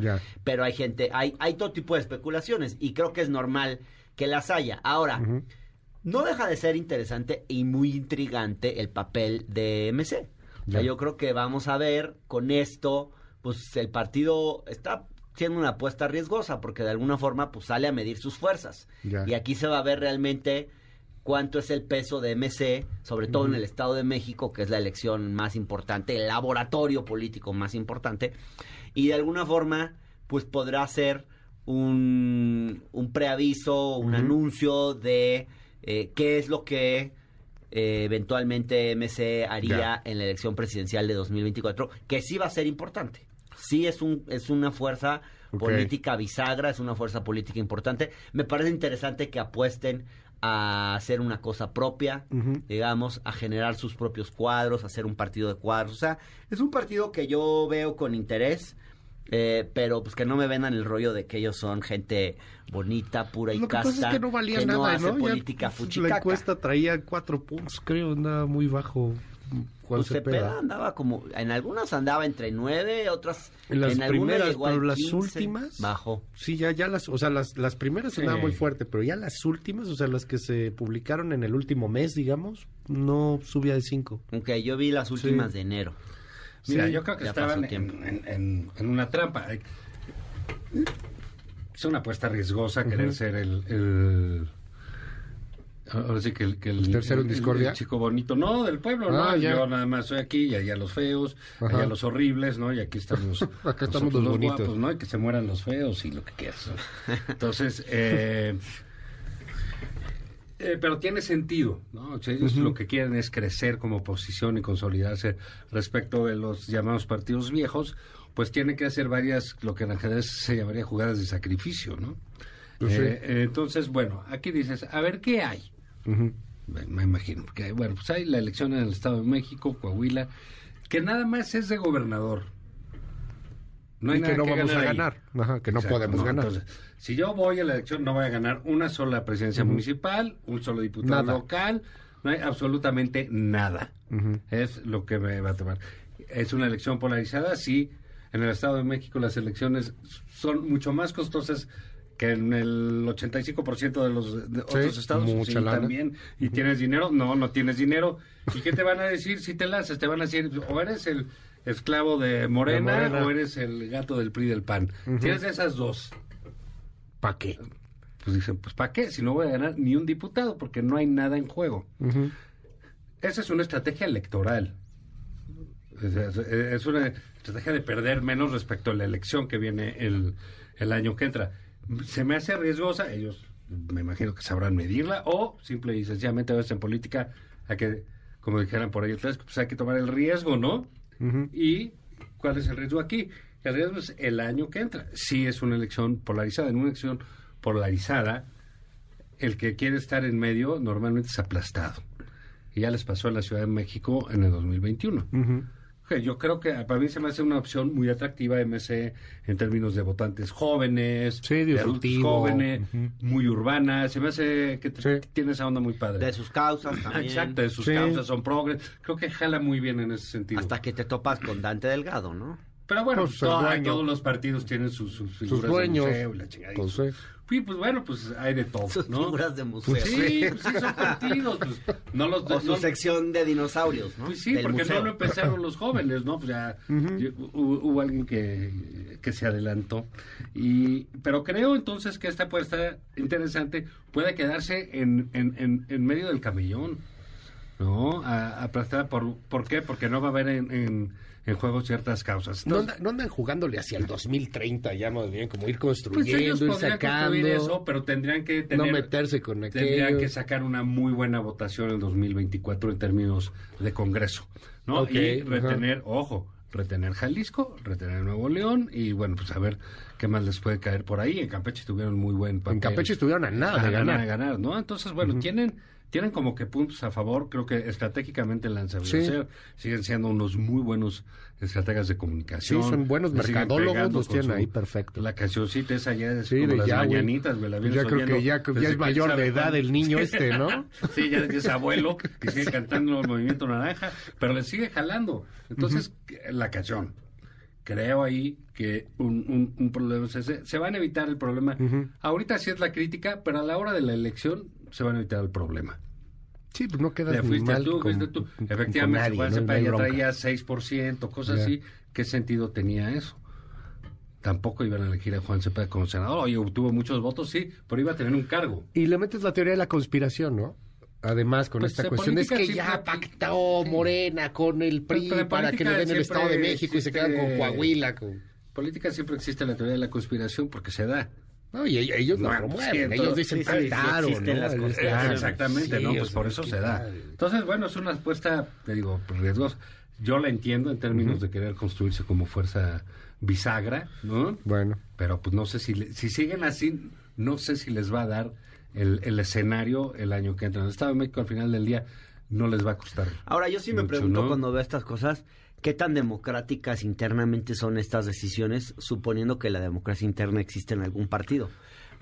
pero hay gente, hay, hay todo tipo de especulaciones y creo que es normal que las haya. Ahora, no deja de ser interesante y muy intrigante el papel de MC. O sea, yo creo que vamos a ver con esto, pues el partido está siendo una apuesta riesgosa porque de alguna forma pues sale a medir sus fuerzas. Y aquí se va a ver realmente cuánto es el peso de MC, sobre todo en el Estado de México, que es la elección más importante, el laboratorio político más importante, y de alguna forma, pues podrá ser un, un preaviso, un anuncio de eh, qué es lo que eh, eventualmente MC haría en la elección presidencial de 2024, que sí va a ser importante. Sí es, un, es una fuerza política bisagra, es una fuerza política importante. Me parece interesante que apuesten a hacer una cosa propia, Ujú. digamos, a generar sus propios cuadros, a hacer un partido de cuadros. O sea, es un partido que yo veo con interés, eh, pero pues que no me vendan el rollo de que ellos son gente bonita, pura y Lo que casta, pasa es que no valía que no nada, hace política fuchicaca. La encuesta traía cuatro puntos, creo, andaba muy bajo. Pues Cepeda Cepeda. andaba como, en algunas andaba entre nueve, otras En las algunas primeras, llegó pero las 15, últimas. bajó. Sí, ya, ya las, o sea, las, las primeras Sí. andaban muy fuerte, pero ya las últimas, o sea, las que se publicaron en el último mes, digamos, no subía de cinco. Aunque yo vi las últimas de enero. Mira, Sí, yo creo que ya estaban en, tiempo. en- en- en una trampa. Es una apuesta riesgosa querer ser el, el- Ahora sí que el, que el, ¿El tercero en discordia? el chico bonito. No, del pueblo, Ah, ¿no? ya. Yo nada más soy aquí y allá los feos, Ajá. allá los horribles, ¿no? Y aquí estamos. Acá estamos los bonitos. guapos, ¿no? Y que se mueran los feos y lo que quieras. ¿no? Entonces, eh, eh, pero tiene sentido, ¿no? O sea, ellos lo que quieren es crecer como oposición y consolidarse respecto de los llamados partidos viejos, pues tiene que hacer varias, lo que en ajedrez se llamaría jugadas de sacrificio, ¿no? Pues. Eh, eh, entonces, bueno, aquí dices, a ver, ¿qué hay? Me, me imagino, porque, bueno, pues hay la elección en el Estado de México, Coahuila, que nada más es de gobernador. No hay y que nada no que vamos a ganar, Ajá, que no Exacto, podemos ¿no? ganar. Entonces, si yo voy a la elección, no voy a ganar una sola presidencia municipal, un solo diputado Nada. local, no hay absolutamente nada. Es lo que me va a tomar. Es una elección polarizada, sí. En el Estado de México las elecciones son mucho más costosas que en el 85% de los de otros estados. mucha Sí, lana. también. ¿Y tienes dinero? No, no tienes dinero. ¿Y qué te van a decir si te lanzas? Te van a decir, o eres el esclavo de Morena, De Morena. o eres el gato del PRI del PAN. Tienes esas dos. ¿Para qué? Pues dicen, pues ¿para qué? Si no voy a ganar ni un diputado, porque no hay nada en juego. Esa es una estrategia electoral. Es, es- es una estrategia de perder menos respecto a la elección que viene el, el año que entra. Se me hace riesgosa, ellos me imagino que sabrán medirla, o simple y sencillamente a veces en política hay que, como dijeran por ahí atrás, pues hay que tomar el riesgo, ¿no? ¿Y cuál es el riesgo aquí? El riesgo es el año que entra. Sí es una elección polarizada. En una elección polarizada, el que quiere estar en medio normalmente es aplastado. Y ya les pasó en la Ciudad de México en el 2021. Ujú. Que yo creo que para mí se me hace una opción muy atractiva MC en términos de votantes jóvenes, Sí, de adultos jóvenes, muy urbana. Se me hace que, Sí. que tiene esa onda muy padre. De sus causas también. Exacto, de sus Sí. causas son progres. Creo que jala muy bien en ese sentido. Hasta que te topas con Dante Delgado, ¿no? Pero bueno, Pues, todo- todos los partidos tienen sus, sus figuras Sus dueños. de museo y la chingada. Pues, sí. Sí, pues bueno, pues hay de todo, Sus ¿no? figuras de museo. Pues sí, pues sí, son partidos. Pues, no los, O su no- sección de dinosaurios, ¿no? Pues sí, Del porque museo. no lo empezaron los jóvenes, ¿no? Pues ya yo- hubo, hubo alguien que, que se adelantó. Y, pero creo entonces que esta apuesta interesante puede quedarse en, en, en, en medio del camellón, ¿no? A- Aplastada por, ¿por qué? Porque no va a haber en, en, juego ciertas causas. No, Entonces, anda- no andan jugándole hacia el 2030 ya más bien, como ir pues construyendo, ir sacando, eso, pero tendrían que no tener... meterse con Tendrían aquello. que sacar una muy buena votación en 2024 en términos de Congreso, ¿no? Y retener, ojo, retener Jalisco, retener Nuevo León y bueno, pues a ver qué más les puede caer por ahí. En Campeche tuvieron muy buen papel. En Campeche estuvieron a nada a de ganar. a ganar, ¿no? Entonces, bueno, tienen tienen como que puntos a favor, creo que estratégicamente la han sabido Sí. siguen siendo unos muy buenos estrategas de comunicación. Sí, son buenos mercadólogos, los tienen su- ahí perfecto. La cancioncita esa ya es Sí, como de las ya, mañanitas, güey, la Pues ya creo que oyendo ya, es mayor de edad el niño este, ¿no? Sí, ya es abuelo y sigue cantando el movimiento naranja, pero le sigue jalando. Entonces, la canción. Creo ahí que un, un, un problema ese. Se van a evitar el problema. Ahorita sí es la crítica, pero a la hora de la elección se van a evitar el problema. Sí, pues no quedas Le fuiste mal tú, con- fuiste tú. con- con Efectivamente, nadie, Juan ¿no? Ya traía 6%, cosas Ya. así. ¿Qué sentido tenía eso? Tampoco iban a elegir a Juan Cepeda como senador. Oye, obtuvo muchos votos, sí, pero iba a tener un cargo. Y le metes la teoría de la conspiración, ¿no? Además, con Pues, esta cuestión es que ya pactó Morena con el PRI para que le den el Estado de México y se quedan con Coahuila. Con... política siempre existe la teoría de la conspiración porque se da. No, y y ellos lo No, promueven, sí, ellos dicen sí, sí, sí pactaron, existen ¿no? las El- cosas. claro, Exactamente, sí, ¿no? Pues por eso se da. Entonces, bueno, es una apuesta, te digo, riesgosa. Yo la entiendo en términos de querer construirse como fuerza bisagra, ¿no? Bueno, Pero pues no sé si, le- si siguen así, no sé si les va a dar el, el escenario el año que entra. En el Estado de México al final del día no les va a costar. Ahora, yo sí me pregunto ¿no? cuando veo estas cosas, ¿qué tan democráticas internamente son estas decisiones, suponiendo que la democracia interna existe en algún partido?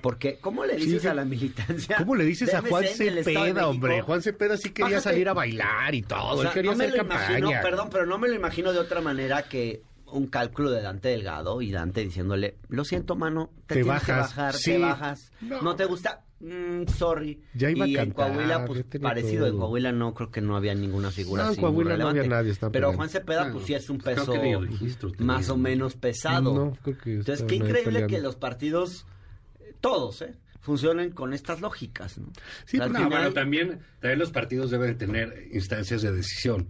Porque, ¿cómo le dices Sí, a la militancia? ¿cómo le dices a Juan Cepeda, hombre? Juan Cepeda sí quería Bájate. salir a bailar y todo, O sea, él quería no me hacer lo imagino, campaña. perdón, pero no me lo imagino de otra manera que un cálculo de Dante Delgado y Dante diciéndole, lo siento, mano, te, Te tienes que bajas, bajar, sí. te bajas, No. no, te gusta, Mm, sorry. Ya iba a y en Coahuila, pues parecido, en. Coahuila no, creo que no había ninguna figura No, en así Coahuila no había nadie, Pero peleando. Juan Cepeda, Bueno, pues sí es un creo peso registro más o menos pesado. No, creo que Entonces, qué increíble peleando. que los partidos, eh, todos, ¿eh? funcionen con estas lógicas, ¿no? Sí, O sea, al No, final- bueno, también, también los partidos deben tener instancias de decisión.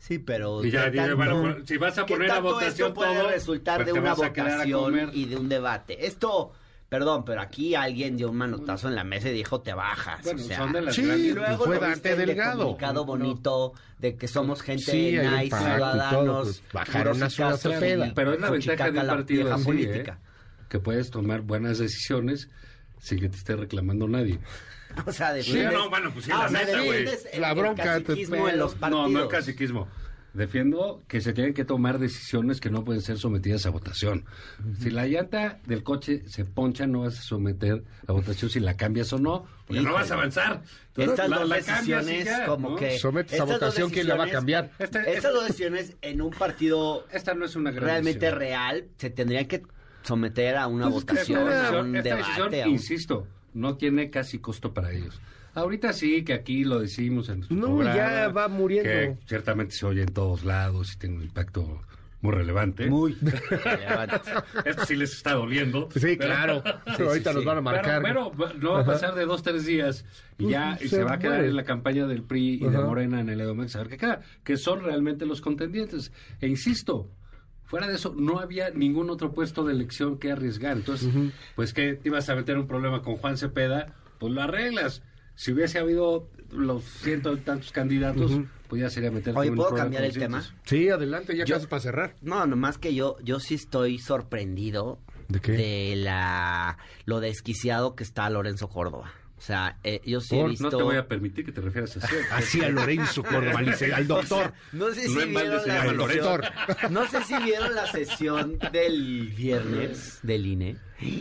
Sí, pero Y ya ¿qué dice, bueno, pues, si vas a poner a votación esto puede todo, resultar pues de una votación y de un debate? Esto, perdón, pero aquí alguien dio un manotazo en la mesa y dijo te bajas. Bueno, o sea, son de las Sí, y grandes... luego fue Dante el Delgado. comunicado bonito de que somos gente Sí, nice, todo, ciudadanos, pues, bajaron a Cepeda. y Pero es la ventaja de la partido así, política. ¿eh? que puedes tomar buenas decisiones sin que te esté reclamando nadie. O sea, defiendes... no, bueno, pues sí, Ah, la o sea, neta, güey. el- La el bronca, te- caciquismo en los partidos. No, no el caciquismo. Defiendo que se tienen que tomar decisiones que no pueden ser sometidas a votación. Si la llanta del coche se poncha, no vas a someter a votación si la cambias o no, porque no vas a avanzar. Entonces, Estas la- dos la decisiones ya, como ¿no? que... Sometes a votación, ¿quién la va a cambiar? Este- Estas dos decisiones en un partido Esta no es una gran realmente decisión. real se tendrían que someter a una Pues votación, esta a decisión- un esta debate. decisión, a un- insisto, no tiene casi costo para ellos. Ahorita sí, que aquí lo decimos en No, programa, ya va muriendo. Que ciertamente se oye en todos lados y tiene un impacto muy relevante. Muy relevante. Esto sí les está doliendo. Sí, Pero- claro. sí, Ahorita sí. nos van a marcar. Pero, pero no va a pasar de dos, tres días y Pues, ya y se se, va a quedar muere. en la campaña del PRI y de. Morena en el Edomex a ver qué queda, que son realmente los contendientes. E insisto, fuera de eso, no había ningún otro puesto de elección que arriesgar. Entonces, pues que te ibas a meter un problema con Juan Cepeda, pues lo arreglas. Si hubiese habido los ciento y tantos candidatos, pues ya sería meter Oye, ¿puedo cambiar el tema? Sí, adelante, ya Yo- casi para cerrar. No, nomás que yo, yo sí estoy sorprendido ¿De qué? de la lo desquiciado que está Lorenzo Córdoba. O sea, eh, yo sí he visto... No te voy a permitir que te refieras así. Así a Lorenzo Córdoba, al doctor. No sé si No vieron la sesión, no sé si vieron la sesión del viernes del INE.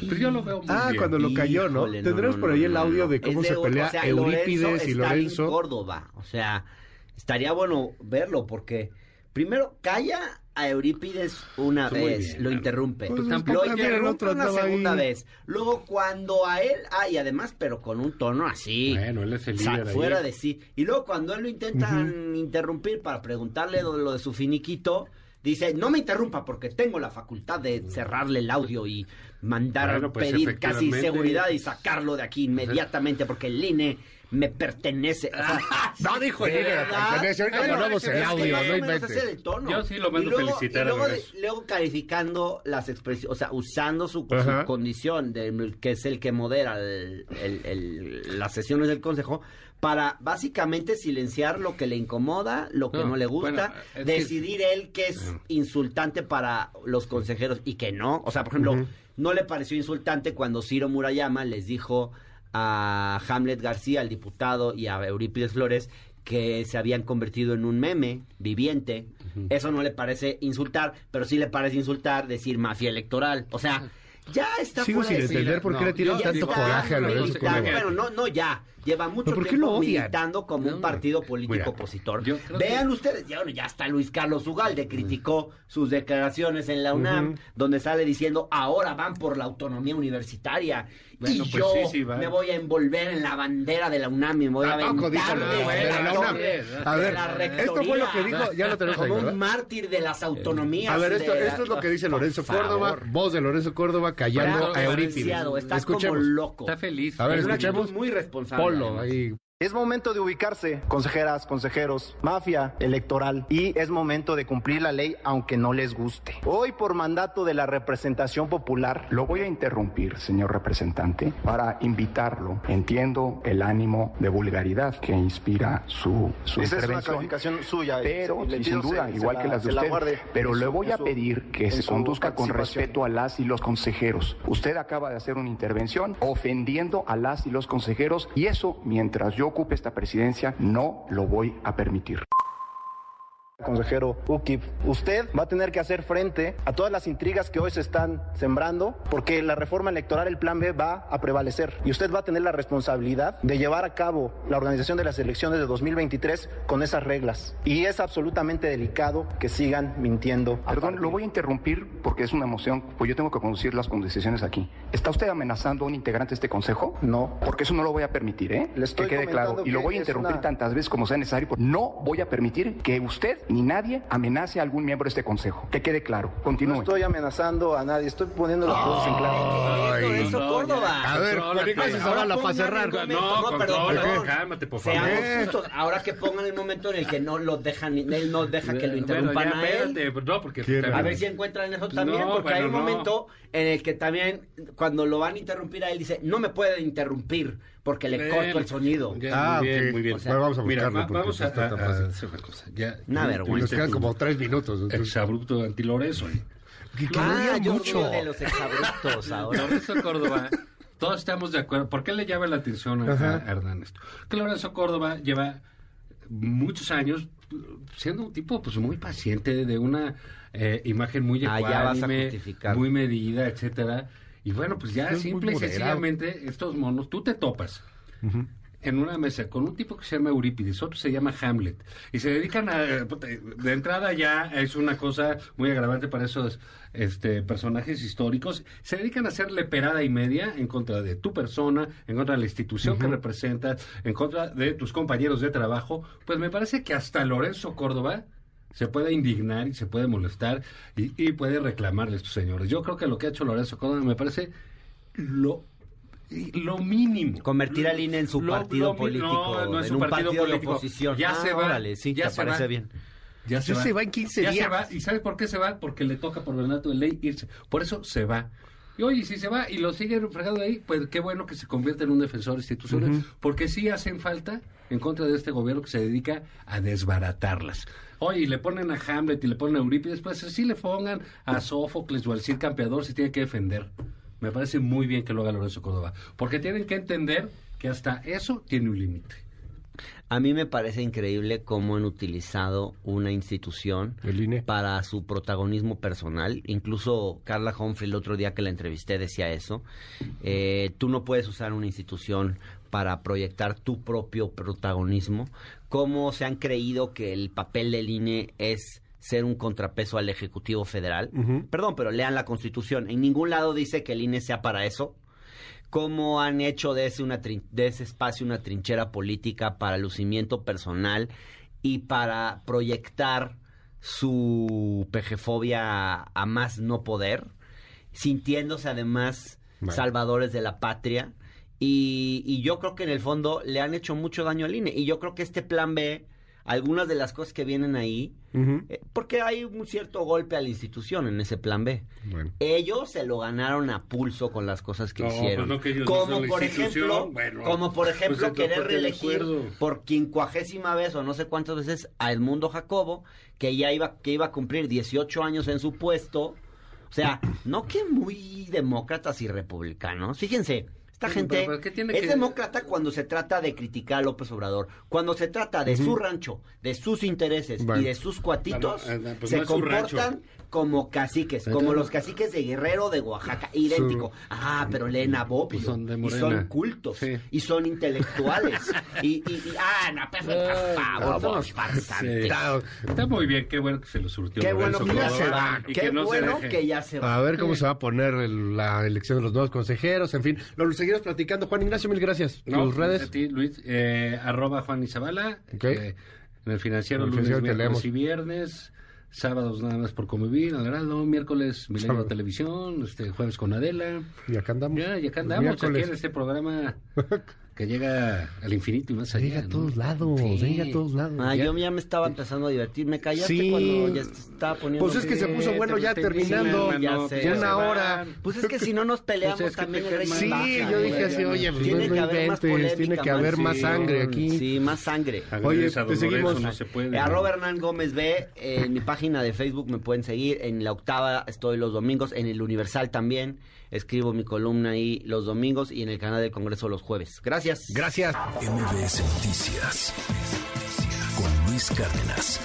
Pero yo lo veo muy Ah, bien. cuando lo cayó, ¿no? Híjole, Tendremos no, por ahí no, el audio no. de cómo se pelea o sea, Eurípides Lorenzo y está en Lorenzo. Córdoba, o sea, estaría bueno verlo porque primero calla a Eurípides una vez, bien, lo claro. interrumpe, Pues lo el interrumpe otro una segunda ahí. vez, luego cuando a él, ah, y además, pero con un tono así, Bueno, él es el líder ahí. fuera de sí, y luego cuando él lo intentan interrumpir para preguntarle lo, lo de su finiquito, dice, no me interrumpa porque tengo la facultad de cerrarle el audio y mandar Bueno, pues, pedir casi seguridad y sacarlo de aquí inmediatamente porque el INE me pertenece. O sea, No dijo pertenece, ahorita Bueno, ponemos es el audio, no inventes. Yo sí lo mando Y luego- felicitar y luego, a de- luego calificando las expresiones, o sea, usando su, condición, de, que es el que modera el- el- el- las sesiones del Consejo, para básicamente silenciar lo que le incomoda, lo que no, No, le gusta, bueno, es que- decidir él que es insultante para los consejeros y que no. O sea, por ejemplo, no le pareció insultante cuando Ciro Murayama les dijo a Hamlet García, al diputado, y a Eurípides Flores que se habían convertido en un meme viviente. Eso no le parece insultar, pero sí le parece insultar decir mafia electoral. O sea, ya está Sigo fuera sin de- entender por qué no, le tiran tanto está coraje a Lorenzo. Córdoba. Bueno, no, no ya. Lleva mucho ¿Pero por qué tiempo militando como un partido político mira, opositor. Vean que- ustedes, ya, bueno, ya está Luis Carlos Ugalde, criticó sus declaraciones en la UNAM, donde sale diciendo, ahora van por la autonomía universitaria. Bueno, y pues yo sí, sí, va. me voy a envolver en la bandera de la UNAM y me voy a dijo aventar de desde la la UNAM. A ver, la esto fue lo que dijo, ya lo tenemos ahí, Como ¿verdad? un mártir de las autonomías. A ver, esto, de la- esto es lo que dice Lorenzo favor. Córdoba, voz de Lorenzo Córdoba callando Bravo, a Eurípides. desgraciado, Está Escuchemos. como loco. Está feliz. A ver, Es una escuchemos. actitud muy responsable. Polo, ahí. Es momento de ubicarse, consejeras, consejeros, mafia electoral, y es momento de cumplir la ley aunque no les guste. Hoy, por mandato de la representación popular, Lo voy a interrumpir, señor representante, para invitarlo. Entiendo el ánimo de vulgaridad que inspira su, su esa es una intervención. calificación suya. Pero, sí, pido sin duda, se- igual se que la- las de la usted, guarde pero le voy a su- pedir que se conduzca con respeto a las y los consejeros. Usted acaba de hacer una intervención ofendiendo a las y los consejeros y eso, mientras yo ocupe esta presidencia, no lo voy a permitir. Consejero Ukip, usted va a tener que hacer frente a todas las intrigas que hoy se están sembrando, porque la reforma electoral, el plan B, va a prevalecer. Y usted va a tener la responsabilidad de llevar a cabo la organización de las elecciones de 2023 con esas reglas. Y es absolutamente delicado que sigan mintiendo. Perdón, lo voy a interrumpir porque es una emoción, pues yo tengo que conducir las decisiones aquí. ¿Está usted amenazando a un integrante de este consejo? No. Porque eso no lo voy a permitir, ¿eh? Le estoy que quede claro. Y lo voy a interrumpir una- tantas veces como sea necesario. porque No voy a permitir que usted ni nadie amenace a algún miembro de este consejo. Que quede claro. No Continúe. estoy amenazando a nadie, estoy poniendo las cosas en claro. Es Lorenzo no, Córdoba. A ver, Ignacio Ahora Zavala, para cerrar. No, No, perdón, perdón. cálmate, por favor. Seamos justos. Ahora que pongan el momento en el que no lo dejan, él no deja que lo Bueno, interrumpan ya, a él. espérate, No, porque... A ver si encuentran eso también, No, porque hay un no. momento en el que también, cuando lo van a interrumpir a él, dice, no me pueden interrumpir porque le corto el sonido. Ya, Ah, muy bien, muy bien. O sea, Bueno, vamos a Mira, buscarlo, porque vamos a, está tan a- a fácil. hacer una cosa. Ya, Una vergüenza. Nos quedan como tres minutos. entonces- Exabrupto antilorenzo. ¿eh? Que, que Ah, yo mucho. de los exabruptos ahora. Lorenzo Córdoba, todos estamos de acuerdo. ¿Por qué le llama la atención a, a Hernán esto? Que Lorenzo Córdoba lleva muchos años siendo un tipo pues muy paciente, de una eh, imagen muy Ah, ecuánime, muy medida, etcétera. Y bueno, pues ya Es simple y sencillamente estos monos, tú te topas en una mesa con un tipo que se llama Eurípides, otro se llama Hamlet, y se dedican a, eh, de entrada ya es una cosa muy agravante para esos este, personajes históricos, se dedican a hacer leperada y media en contra de tu persona, en contra de la institución que representas, en contra de tus compañeros de trabajo, pues me parece que hasta Lorenzo Córdoba se puede indignar y se puede molestar y, y puede reclamarle a estos señores. Yo creo que lo que ha hecho Lorenzo Córdoba me parece lo lo mínimo. Convertir al INE en su Lo- partido lo político, No, no es en su un partido, partido de oposición. Ya Ah, se va. órale, sí, ya te se parece va. bien. Ya se va en 15 Ya días. se va. ¿Y sabes por qué se va? Porque le toca por mandato de ley irse. Por eso se va. Y oye, si se va y lo siguen fregando ahí, pues qué bueno que se convierta en un defensor institucional. Porque sí hacen falta en contra de este gobierno que se dedica a desbaratarlas. Oye, y le ponen a Hamlet y le ponen a Eurípides, pues sí le pongan a Sófocles o al Cid Campeador si tiene que defender. Me parece muy bien que lo haga Lorenzo Córdoba. Porque tienen que entender que hasta eso tiene un límite. A mí me parece increíble cómo han utilizado una institución INE. para su protagonismo personal. Incluso Carla Humphrey el otro día que la entrevisté decía eso. Eh, tú no puedes usar una institución para proyectar tu propio protagonismo. Cómo se han creído que el papel del INE es ser un contrapeso al Ejecutivo Federal. Perdón, pero lean la Constitución. En ningún lado dice que el INE sea para eso cómo han hecho de ese, una trin- de ese espacio una trinchera política para lucimiento personal y para proyectar su pejefobia a, más no poder, sintiéndose además Bueno. salvadores de la patria. Y, y yo creo que en el fondo le han hecho mucho daño al INE. Y yo creo que este plan B, algunas de las cosas que vienen ahí, eh, porque hay un cierto golpe a la institución en ese plan B. Bueno. Ellos se lo ganaron a pulso con las cosas que No, hicieron. pues no que ellos no como por institución, ejemplo, bueno, como por pues ejemplo querer ¿por qué de reelegir por quincuagésima vez o no sé cuántas veces a Edmundo Jacobo, que ya iba que iba a cumplir 18 años en su puesto. O sea, no que muy demócratas y republicanos. Fíjense, esta Pero, gente pero, ¿qué tiene es que- demócrata cuando se trata de criticar a López Obrador. Cuando se trata de su rancho, de sus intereses Bueno. y de sus cuatitos, no, ah, pues se no comportan como caciques, como los caciques de Guerrero de Oaxaca, idéntico. Ah, pero leen a Bobbio, Pues son de y son cultos Sí. y son intelectuales y, y, y- ah, no, pues, por favor. Está, está muy bien, qué bueno que se lo surtió. Qué bueno que ya se va, qué bueno que ya se va. A ver cómo se va a poner la elección de los nuevos consejeros, en fin. Lo seguiremos platicando. Juan Ignacio, mil gracias. No, Tus redes. A ti, Luis, eh, arroba Juan Izabala. Ok. eh, en el financiero, el lunes, financiero miércoles y viernes. Sábados nada más por convivir, al Heraldo. Miércoles, Milenio. Televisión. Este, jueves con Adela. Y acá andamos. Ya, y acá andamos. Aquí en este programa que llega al infinito y más allá. Llega a ¿no? todos lados, Sí. llega a todos lados. Ah, Ya- yo ya me estaba empezando a divertir. Me callaste Sí. cuando ya estaba poniendo. Pues es que se puso bueno ya te- terminando. sí, Ya sé. pues ya una hora. Pues es que si no nos peleamos Pues es que también el. Sí, baja, yo dije así, oye, pues Tiene no que haber más inventes, tiene polémica, que haber más sangre aquí. Sí, más sangre. A te seguimos. No se puede. Eh, arroba Hernán Gómez B, eh, en mi página de Facebook me pueden seguir, en la octava estoy los domingos, en el Universal también, escribo mi columna ahí los domingos y en el canal del Congreso los jueves. Gracias. Gracias. MBS Noticias con Luis Cárdenas.